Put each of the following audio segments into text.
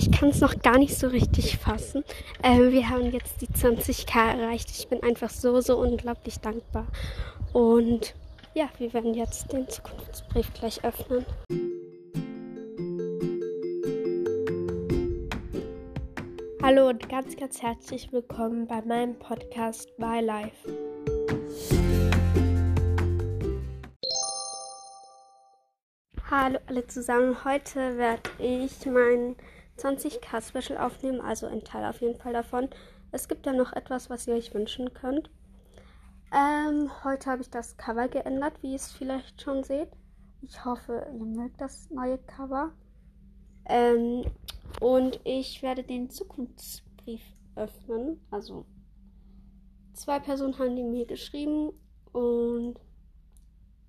ich kann es noch gar nicht so richtig fassen. Äh, wir haben jetzt die 20k erreicht. Ich bin einfach so, so unglaublich dankbar. Und ja, wir werden jetzt den Zukunftsbrief gleich öffnen. Hallo und ganz, ganz herzlich willkommen bei meinem Podcast My Life. Hallo alle zusammen. Heute werde ich mein 20k Special aufnehmen, also ein Teil auf jeden Fall davon. Es gibt ja noch etwas, was ihr euch wünschen könnt. Ähm, heute habe ich das Cover geändert, wie ihr es vielleicht schon seht. Ich hoffe, ihr mögt das neue Cover. Ähm, und ich werde den Zukunftsbrief öffnen. Also zwei Personen haben die mir geschrieben und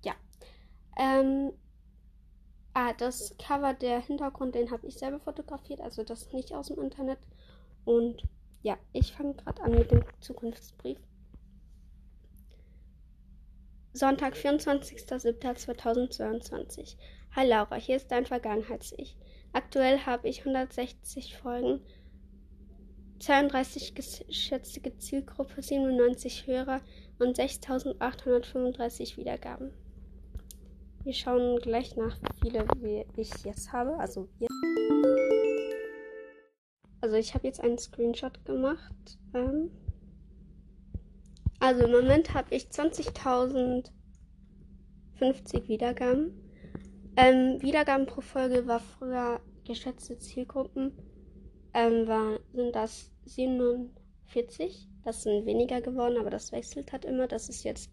ja. Ähm, ah, das Cover, der Hintergrund, den habe ich selber fotografiert, also das nicht aus dem Internet. Und ja, ich fange gerade an mit dem Zukunftsbrief. Sonntag, 24.07.2022. Hi Laura, hier ist dein Vergangenheits-Ich. Aktuell habe ich 160 Folgen, 32 geschätzte Zielgruppe, 97 Hörer und 6835 Wiedergaben. Wir schauen gleich nach, wie viele ich jetzt habe. Also, also ich habe jetzt einen Screenshot gemacht. Ähm also im Moment habe ich 20.050 Wiedergaben. Ähm, Wiedergaben pro Folge war früher geschätzte Zielgruppen. Ähm, war, sind das 47. Das sind weniger geworden, aber das wechselt halt immer. Das ist jetzt,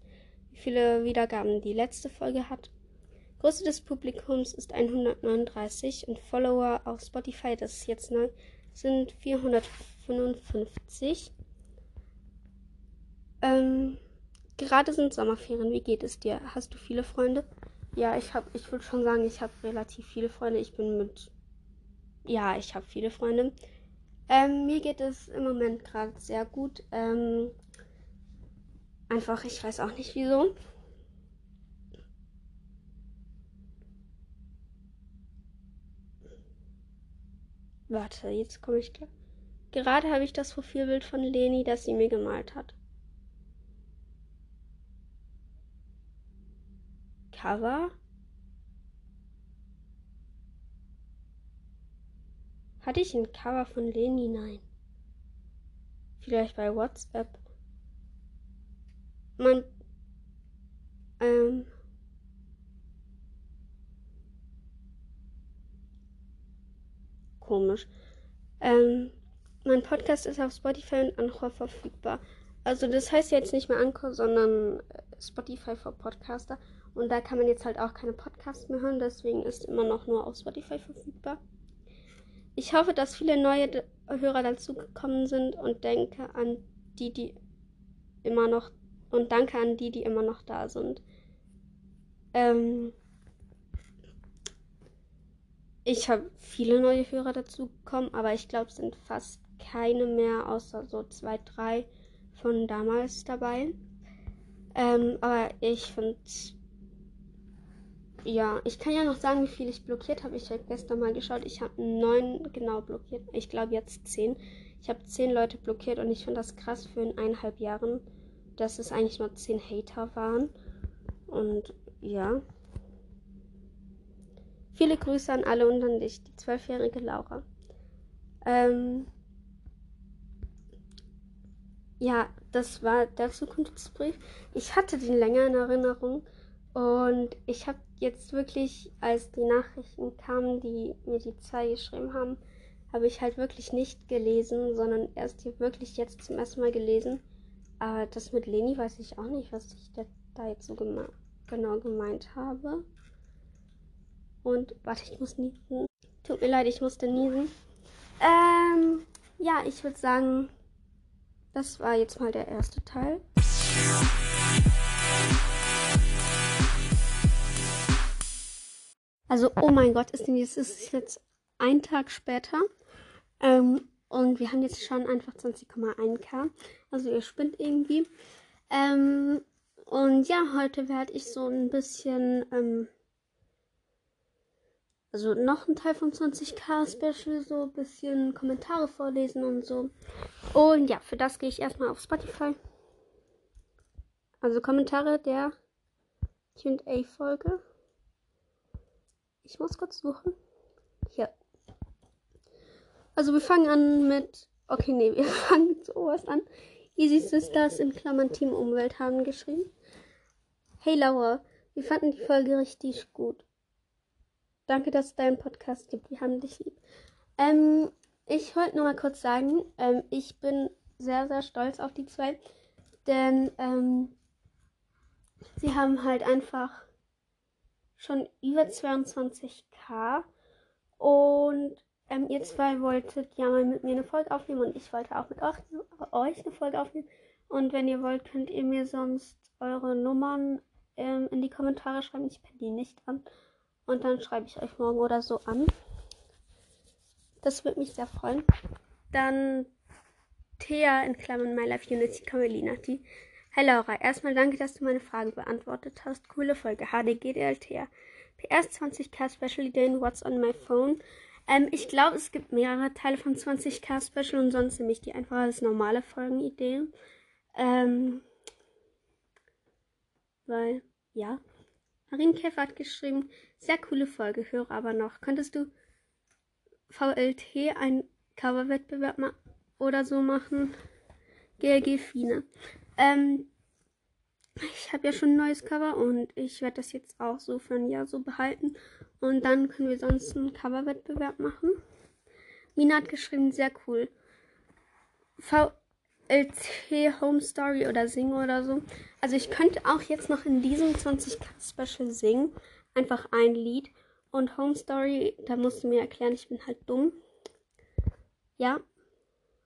wie viele Wiedergaben die letzte Folge hat. Größe des Publikums ist 139 und Follower auf Spotify, das ist jetzt neu, sind 455. Ähm, gerade sind Sommerferien. Wie geht es dir? Hast du viele Freunde? Ja, ich habe, ich würde schon sagen, ich habe relativ viele Freunde. Ich bin mit, ja, ich habe viele Freunde. Ähm, mir geht es im Moment gerade sehr gut. Ähm, einfach, ich weiß auch nicht wieso. Warte, jetzt komme ich klar. Gerade habe ich das Profilbild von Leni, das sie mir gemalt hat. Cover? Hatte ich ein Cover von Leni? Nein. Vielleicht bei WhatsApp. Mein. Ähm. Komisch. Ähm, mein Podcast ist auf Spotify und Anchor verfügbar. Also das heißt jetzt nicht mehr Anchor, sondern äh, Spotify für Podcaster. Und da kann man jetzt halt auch keine Podcasts mehr hören, deswegen ist immer noch nur auf Spotify verfügbar. Ich hoffe, dass viele neue Hörer dazugekommen sind und denke an die, die immer noch und danke an die, die immer noch da sind. Ähm, ich habe viele neue Hörer dazugekommen, aber ich glaube, es sind fast keine mehr, außer so zwei, drei von damals dabei. Ähm, aber ich finde ja, ich kann ja noch sagen, wie viel ich blockiert habe. Ich habe gestern mal geschaut. Ich habe neun genau blockiert. Ich glaube jetzt zehn. Ich habe zehn Leute blockiert und ich finde das krass für in eineinhalb Jahren, dass es eigentlich nur zehn Hater waren. Und ja. Viele Grüße an alle und an dich, die zwölfjährige Laura. Ähm, ja, das war der Zukunftsbrief. Ich hatte den länger in Erinnerung und ich habe jetzt wirklich, als die Nachrichten kamen, die mir die zwei geschrieben haben, habe ich halt wirklich nicht gelesen, sondern erst hier wirklich jetzt zum ersten Mal gelesen. Aber das mit Leni weiß ich auch nicht, was ich da jetzt so geme genau gemeint habe. Und warte, ich muss niesen. Tut mir leid, ich musste niesen. Ähm, ja, ich würde sagen, das war jetzt mal der erste Teil. Also, oh mein Gott, ist es ist jetzt ein Tag später. Ähm, und wir haben jetzt schon einfach 20,1k. Also ihr spinnt irgendwie. Ähm, und ja, heute werde ich so ein bisschen ähm, also noch ein Teil vom 20k Special, so ein bisschen Kommentare vorlesen und so. Und ja, für das gehe ich erstmal auf Spotify. Also Kommentare der QA-Folge. Ich muss kurz suchen. Hier. Also wir fangen an mit. Okay, nee, wir fangen zuoberst an. Easy Sisters in Klammern Team Umwelt haben geschrieben. Hey Laura, wir fanden die Folge richtig gut. Danke, dass es deinen Podcast gibt. Wir haben dich lieb. Ähm, ich wollte nur mal kurz sagen, ähm, ich bin sehr, sehr stolz auf die zwei. Denn ähm, sie haben halt einfach schon über 22k. Und ähm, ihr zwei wolltet ja mal mit mir eine Folge aufnehmen und ich wollte auch mit euch, eine Folge aufnehmen. Und wenn ihr wollt, könnt ihr mir sonst eure Nummern ähm, in die Kommentare schreiben. Ich penne die nicht an. Und dann schreibe ich euch morgen oder so an. Das würde mich sehr freuen. Dann Thea in Klammern My Life Unity Camelina. Die Hi Laura, erstmal danke, dass du meine Frage beantwortet hast. Coole Folge. HDGDLT. PS 20k Special Ideen What's on my phone. Ähm, ich glaube, es gibt mehrere Teile von 20k Special und sonst nehme ich die einfach als normale Folgenideen. Ähm, weil, ja. Marienkäfer hat geschrieben, sehr coole Folge, höre aber noch. Könntest du VLT ein Coverwettbewerb oder so machen? GLG Fine. Ähm, ich habe ja schon ein neues Cover und ich werde das jetzt auch so für ein Jahr so behalten. Und dann können wir sonst einen Coverwettbewerb machen. Mina hat geschrieben, sehr cool. VLT Home Story oder Singen oder so. Also ich könnte auch jetzt noch in diesem 20k Special singen. Einfach ein Lied. Und Home Story, da musst du mir erklären, ich bin halt dumm. Ja.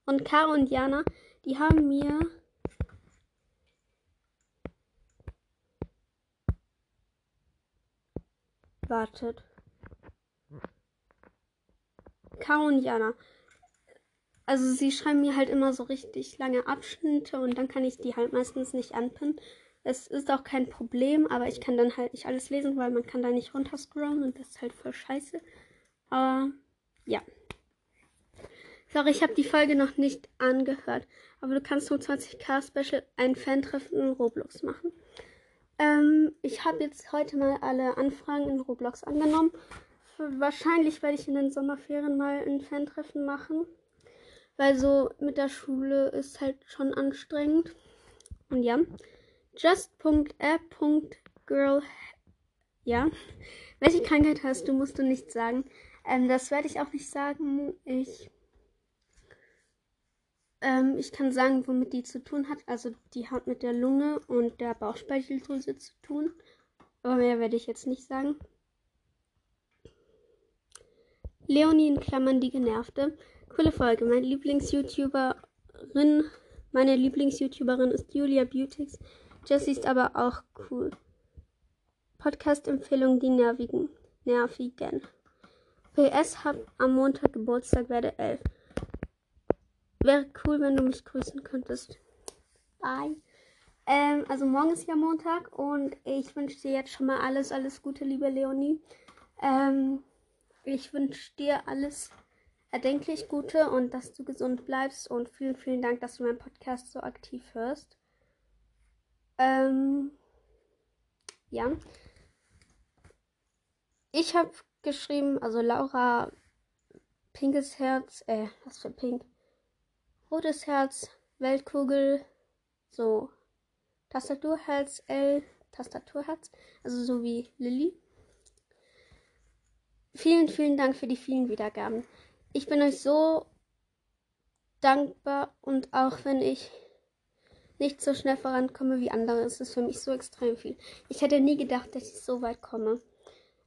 Und Caro und Jana, die haben mir wartet. Caro und Jana. Also sie schreiben mir halt immer so richtig lange Abschnitte und dann kann ich die halt meistens nicht anpinnen. Es ist auch kein Problem, aber ich kann dann halt nicht alles lesen, weil man kann da nicht runterscrollen und das ist halt voll scheiße. Aber ja. Sorry, ich habe die Folge noch nicht angehört. Aber du kannst zum 20k Special ein Fan-Treffen in Roblox machen. Ähm, ich habe jetzt heute mal alle Anfragen in Roblox angenommen. Wahrscheinlich werde ich in den Sommerferien mal ein Fan-Treffen machen. Weil so mit der Schule ist halt schon anstrengend. Und ja. Just.app.girl. Ja. Welche Krankheit hast du, musst du nicht sagen. Ähm, das werde ich auch nicht sagen. Ich ähm, ich kann sagen, womit die zu tun hat. Also die hat mit der Lunge und der Bauchspeicheldrüse zu tun. Aber mehr werde ich jetzt nicht sagen. Leonie in Klammern die Genervte. Coole Folge. Meine Lieblings-YouTuberin, meine Lieblings-YouTuberin ist Julia Beautix. Jessie ist aber auch cool. Podcast-Empfehlung die nervigen. Nervigen. PS hab am Montag Geburtstag, werde elf. Wäre cool, wenn du mich grüßen könntest. Bye. Ähm, also morgen ist ja Montag und ich wünsche dir jetzt schon mal alles, alles Gute, liebe Leonie. Ähm, ich wünsche dir alles erdenklich Gute und dass du gesund bleibst und vielen, vielen Dank, dass du meinen Podcast so aktiv hörst. Ähm, ja. Ich habe geschrieben, also Laura Pinkes Herz, äh, was für Pink? rotes Herz, Weltkugel, so Tastaturherz, L, Tastaturherz, also so wie Lilly. Vielen, vielen Dank für die vielen Wiedergaben. Ich bin euch so dankbar und auch wenn ich nicht so schnell vorankomme wie andere, ist es für mich so extrem viel. Ich hätte nie gedacht, dass ich so weit komme.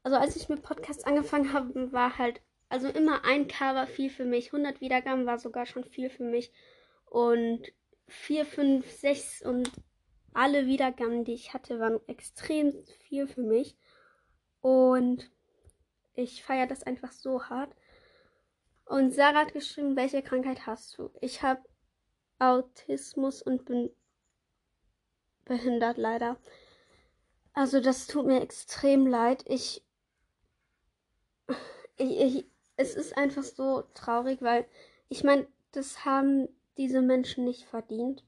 Also als ich mit Podcasts angefangen habe, war halt also immer ein K war viel für mich. 100 Wiedergaben war sogar schon viel für mich. Und 4, 5, 6 und alle Wiedergaben, die ich hatte, waren extrem viel für mich. Und ich feiere das einfach so hart. Und Sarah hat geschrieben, welche Krankheit hast du? Ich habe Autismus und bin behindert leider. Also das tut mir extrem leid. Ich ich, ich, es ist einfach so traurig, weil ich meine, das haben diese Menschen nicht verdient.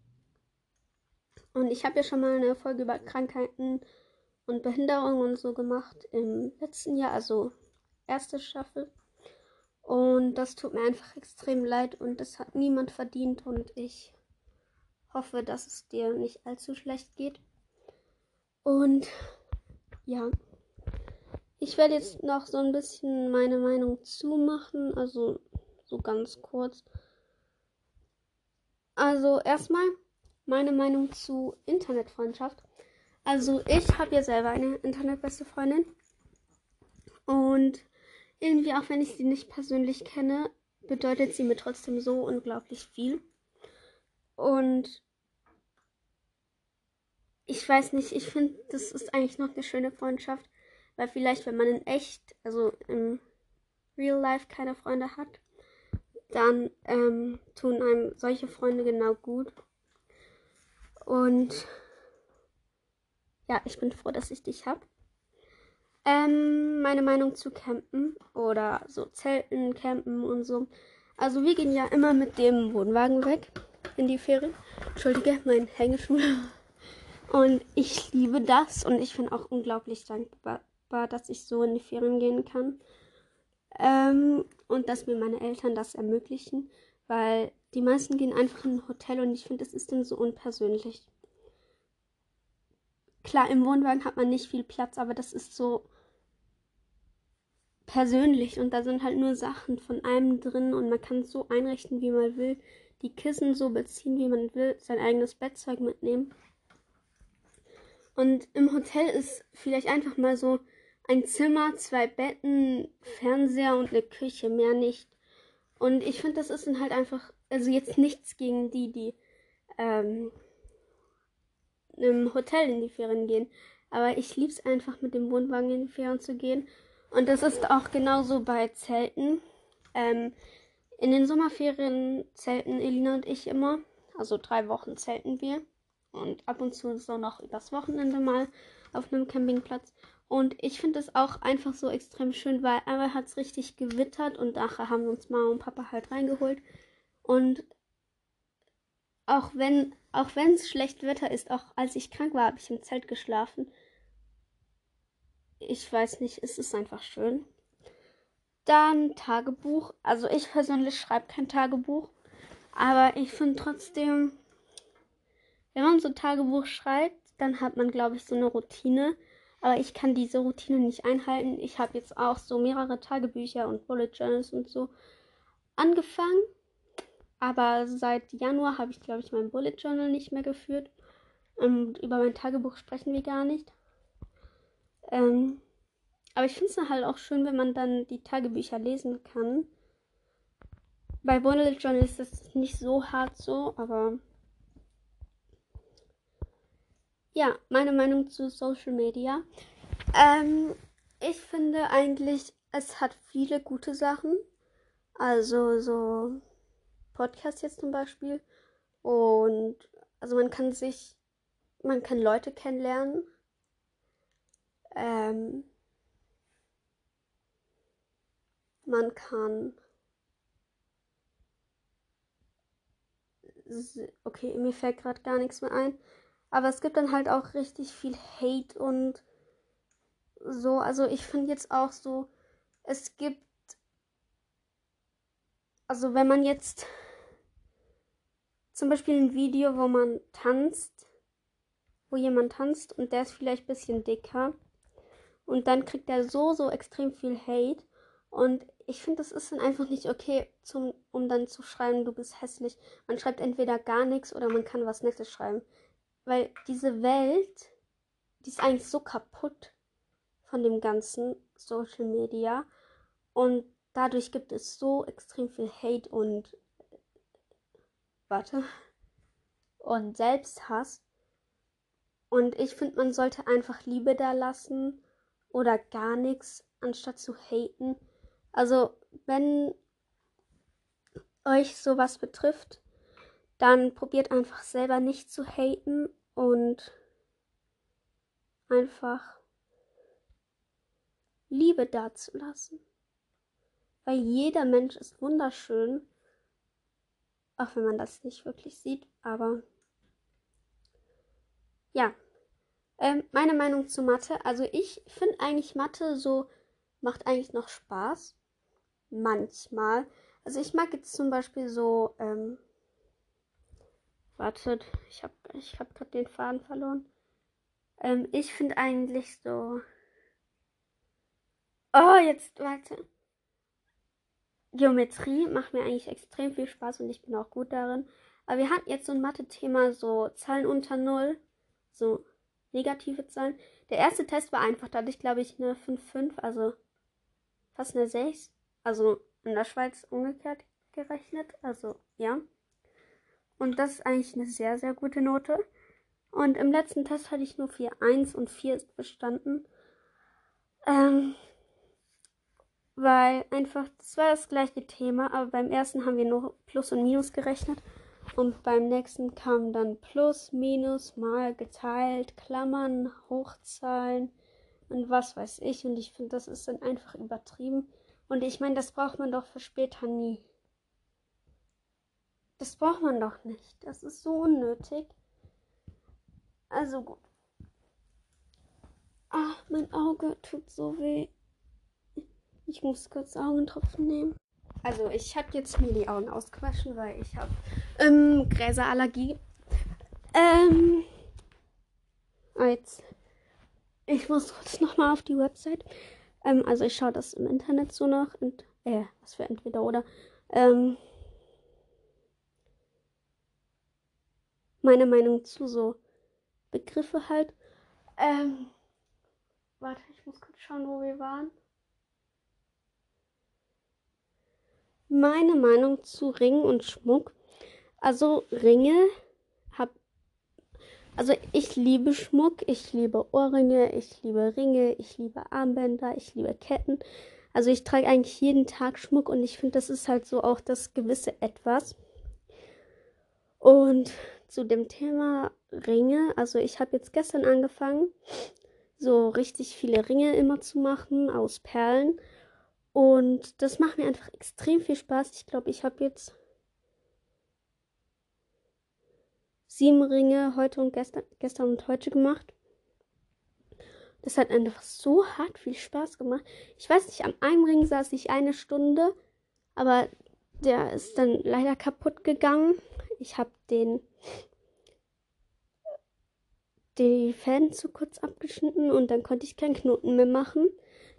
Und ich habe ja schon mal eine Folge über Krankheiten und Behinderung und so gemacht im letzten Jahr, also erste Staffel. Und das tut mir einfach extrem leid und das hat niemand verdient und ich hoffe, dass es dir nicht allzu schlecht geht. Und ja, ich werde jetzt noch so ein bisschen meine Meinung zumachen, also so ganz kurz. Also erstmal meine Meinung zu Internetfreundschaft. Also ich habe ja selber eine Internetbeste Freundin und irgendwie, auch wenn ich sie nicht persönlich kenne, bedeutet sie mir trotzdem so unglaublich viel. Und ich weiß nicht, ich finde, das ist eigentlich noch eine schöne Freundschaft, weil vielleicht, wenn man in echt, also im Real Life keine Freunde hat, dann ähm, tun einem solche Freunde genau gut. Und ja, ich bin froh, dass ich dich habe. Ähm, meine Meinung zu Campen oder so Zelten, Campen und so. Also wir gehen ja immer mit dem Wohnwagen weg in die Ferien. Entschuldige, mein Hängeschuh. Und ich liebe das und ich bin auch unglaublich dankbar, dass ich so in die Ferien gehen kann. Ähm, und dass mir meine Eltern das ermöglichen, weil die meisten gehen einfach in ein Hotel und ich finde, das ist dann so unpersönlich. Klar, im Wohnwagen hat man nicht viel Platz, aber das ist so persönlich und da sind halt nur Sachen von einem drin und man kann es so einrichten, wie man will. Die Kissen so beziehen, wie man will, sein eigenes Bettzeug mitnehmen. Und im Hotel ist vielleicht einfach mal so ein Zimmer, zwei Betten, Fernseher und eine Küche, mehr nicht. Und ich finde, das ist dann halt einfach, also jetzt nichts gegen die, die ähm, im Hotel in die Ferien gehen. Aber ich liebe es einfach, mit dem Wohnwagen in die Ferien zu gehen und das ist auch genauso bei Zelten. Ähm, in den Sommerferien zelten Elina und ich immer. Also drei Wochen zelten wir. Und ab und zu so noch das Wochenende mal auf einem Campingplatz. Und ich finde es auch einfach so extrem schön, weil einmal hat es richtig gewittert und nachher haben uns Mama und Papa halt reingeholt. Und auch wenn auch wenn es schlecht Wetter ist, auch als ich krank war, habe ich im Zelt geschlafen ich weiß nicht, es ist einfach schön. Dann Tagebuch. Also ich persönlich schreibe kein Tagebuch. Aber ich finde trotzdem, wenn man so Tagebuch schreibt, dann hat man, glaube ich, so eine Routine. Aber ich kann diese Routine nicht einhalten. Ich habe jetzt auch so mehrere Tagebücher und Bullet Journals und so angefangen. Aber seit Januar habe ich, glaube ich, mein Bullet Journal nicht mehr geführt. Und über mein Tagebuch sprechen wir gar nicht. Ähm, aber ich finde es halt auch schön, wenn man dann die Tagebücher lesen kann. Bei Bullet Journal ist das nicht so hart so, aber ja, meine Meinung zu Social Media. Ähm, ich finde eigentlich, es hat viele gute Sachen. Also so Podcast jetzt zum Beispiel. Und also man kann sich, man kann Leute kennenlernen. Ähm, man kann. Okay, mir fällt gerade gar nichts mehr ein. Aber es gibt dann halt auch richtig viel Hate und so. Also ich finde jetzt auch so, es gibt. Also wenn man jetzt zum Beispiel ein Video, wo man tanzt, wo jemand tanzt und der ist vielleicht ein bisschen dicker und dann kriegt er so, so extrem viel Hate. Und ich finde, das ist dann einfach nicht okay, zum, um dann zu schreiben, du bist hässlich. Man schreibt entweder gar nichts oder man kann was Nettes schreiben. Weil diese Welt, die ist eigentlich so kaputt von dem ganzen Social Media. Und dadurch gibt es so extrem viel Hate und. Warte. Und Selbsthass. Und ich finde, man sollte einfach Liebe da lassen oder gar nichts, anstatt zu haten. Also, wenn euch sowas betrifft, dann probiert einfach selber nicht zu haten und einfach Liebe dazulassen. weil jeder Mensch ist wunderschön. Auch wenn man das nicht wirklich sieht, aber ja. Ähm, meine Meinung zu Mathe. Also ich finde eigentlich Mathe so, macht eigentlich noch Spaß. Manchmal. Also ich mag jetzt zum Beispiel so, ähm, wartet, ich habe ich hab gerade den Faden verloren. Ähm, ich finde eigentlich so. Oh, jetzt, warte. Geometrie macht mir eigentlich extrem viel Spaß und ich bin auch gut darin. Aber wir hatten jetzt so ein Mathe-Thema, so Zahlen unter Null, so negative Zahlen. Der erste Test war einfach, da hatte ich glaube ich eine 5,5, also fast eine 6. Also in der Schweiz umgekehrt gerechnet, also ja. Und das ist eigentlich eine sehr, sehr gute Note. Und im letzten Test hatte ich nur 4,1 und 4 ist bestanden. Ähm, weil einfach, das war das gleiche Thema, aber beim ersten haben wir nur Plus und Minus gerechnet. Und beim nächsten kam dann Plus, Minus, mal geteilt, Klammern, Hochzahlen und was weiß ich. Und ich finde, das ist dann einfach übertrieben. Und ich meine, das braucht man doch für später nie. Das braucht man doch nicht. Das ist so unnötig. Also gut. Ach, mein Auge tut so weh. Ich muss kurz Augentropfen nehmen. Also ich habe jetzt mir die Augen ausgewaschen, weil ich habe ähm, Gräserallergie. Ähm, jetzt. Ich muss kurz nochmal auf die Website. Ähm, also ich schaue das im Internet so nach. Und, äh, was für entweder oder. Ähm, meine Meinung zu so Begriffe halt. Ähm, warte, ich muss kurz schauen, wo wir waren. Meine Meinung zu Ringen und Schmuck. Also Ringe hab also ich liebe Schmuck, ich liebe Ohrringe, ich liebe Ringe, ich liebe Armbänder, ich liebe Ketten. Also ich trage eigentlich jeden Tag Schmuck und ich finde, das ist halt so auch das gewisse Etwas. Und zu dem Thema Ringe. Also ich habe jetzt gestern angefangen, so richtig viele Ringe immer zu machen aus Perlen. Und das macht mir einfach extrem viel Spaß. Ich glaube, ich habe jetzt sieben Ringe heute und gestern, gestern und heute gemacht. Das hat einfach so hart viel Spaß gemacht. Ich weiß nicht, am einen Ring saß ich eine Stunde, aber der ist dann leider kaputt gegangen. Ich habe den die Fäden zu kurz abgeschnitten und dann konnte ich keinen Knoten mehr machen.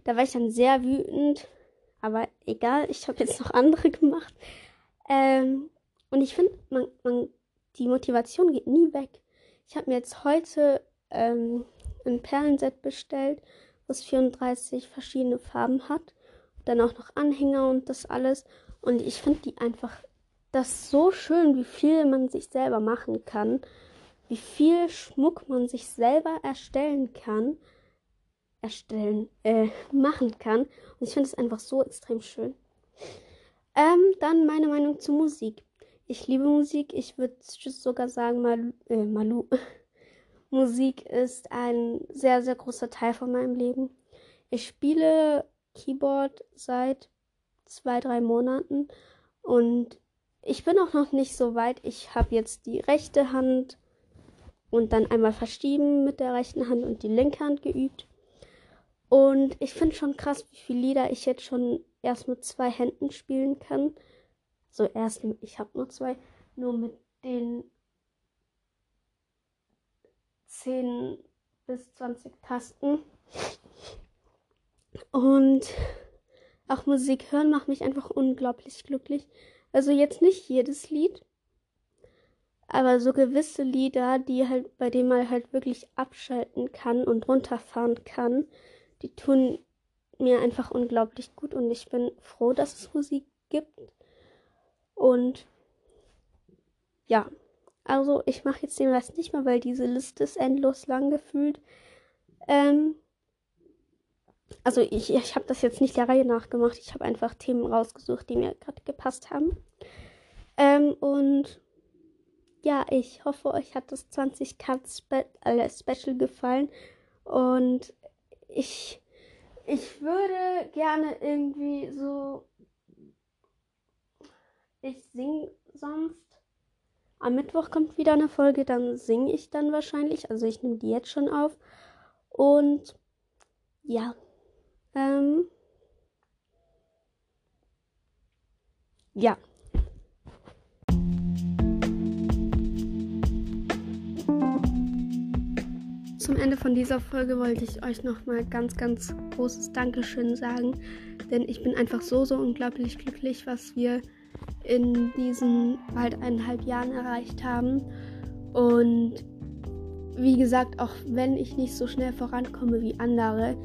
Da war ich dann sehr wütend, aber egal, ich habe jetzt noch andere gemacht. Ähm, und ich finde, man, man, die Motivation geht nie weg. Ich habe mir jetzt heute ähm, ein Perlenset bestellt, was 34 verschiedene Farben hat. Dann auch noch Anhänger und das alles. Und ich finde die einfach das so schön, wie viel man sich selber machen kann wie viel Schmuck man sich selber erstellen kann, erstellen, äh, machen kann. Und ich finde es einfach so extrem schön. Ähm, dann meine Meinung zu Musik. Ich liebe Musik. Ich würde sogar sagen, Malu, äh, Malu. Musik ist ein sehr, sehr großer Teil von meinem Leben. Ich spiele Keyboard seit zwei, drei Monaten und ich bin auch noch nicht so weit. Ich habe jetzt die rechte Hand und dann einmal verschieben mit der rechten Hand und die linke Hand geübt. Und ich finde schon krass, wie viele Lieder ich jetzt schon erst mit zwei Händen spielen kann. So erst, ich habe nur zwei, nur mit den 10 bis 20 Tasten. Und auch Musik hören macht mich einfach unglaublich glücklich. Also jetzt nicht jedes Lied, aber so gewisse Lieder, die halt, bei denen man halt wirklich abschalten kann und runterfahren kann, die tun mir einfach unglaublich gut und ich bin froh, dass es Musik gibt. Und ja, also ich mache jetzt den Rest nicht mehr, weil diese Liste ist endlos lang gefühlt. Ähm, also ich, ich habe das jetzt nicht der Reihe nachgemacht. Ich habe einfach Themen rausgesucht, die mir gerade gepasst haben. Ähm, und ja, ich hoffe, euch hat das 20 Cut Spe äh, Special gefallen. Und ich, ich würde gerne irgendwie so ich singe sonst. Am Mittwoch kommt wieder eine Folge, dann singe ich dann wahrscheinlich. Also ich nehme die jetzt schon auf. Und ja. Ähm, ja. Zum Ende von dieser Folge wollte ich euch nochmal ganz, ganz großes Dankeschön sagen, denn ich bin einfach so, so unglaublich glücklich, was wir in diesen bald eineinhalb Jahren erreicht haben. Und wie gesagt, auch wenn ich nicht so schnell vorankomme wie andere,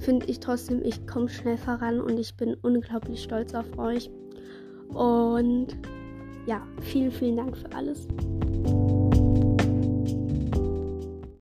finde ich trotzdem, ich komme schnell voran und ich bin unglaublich stolz auf euch. Und ja, vielen, vielen Dank für alles.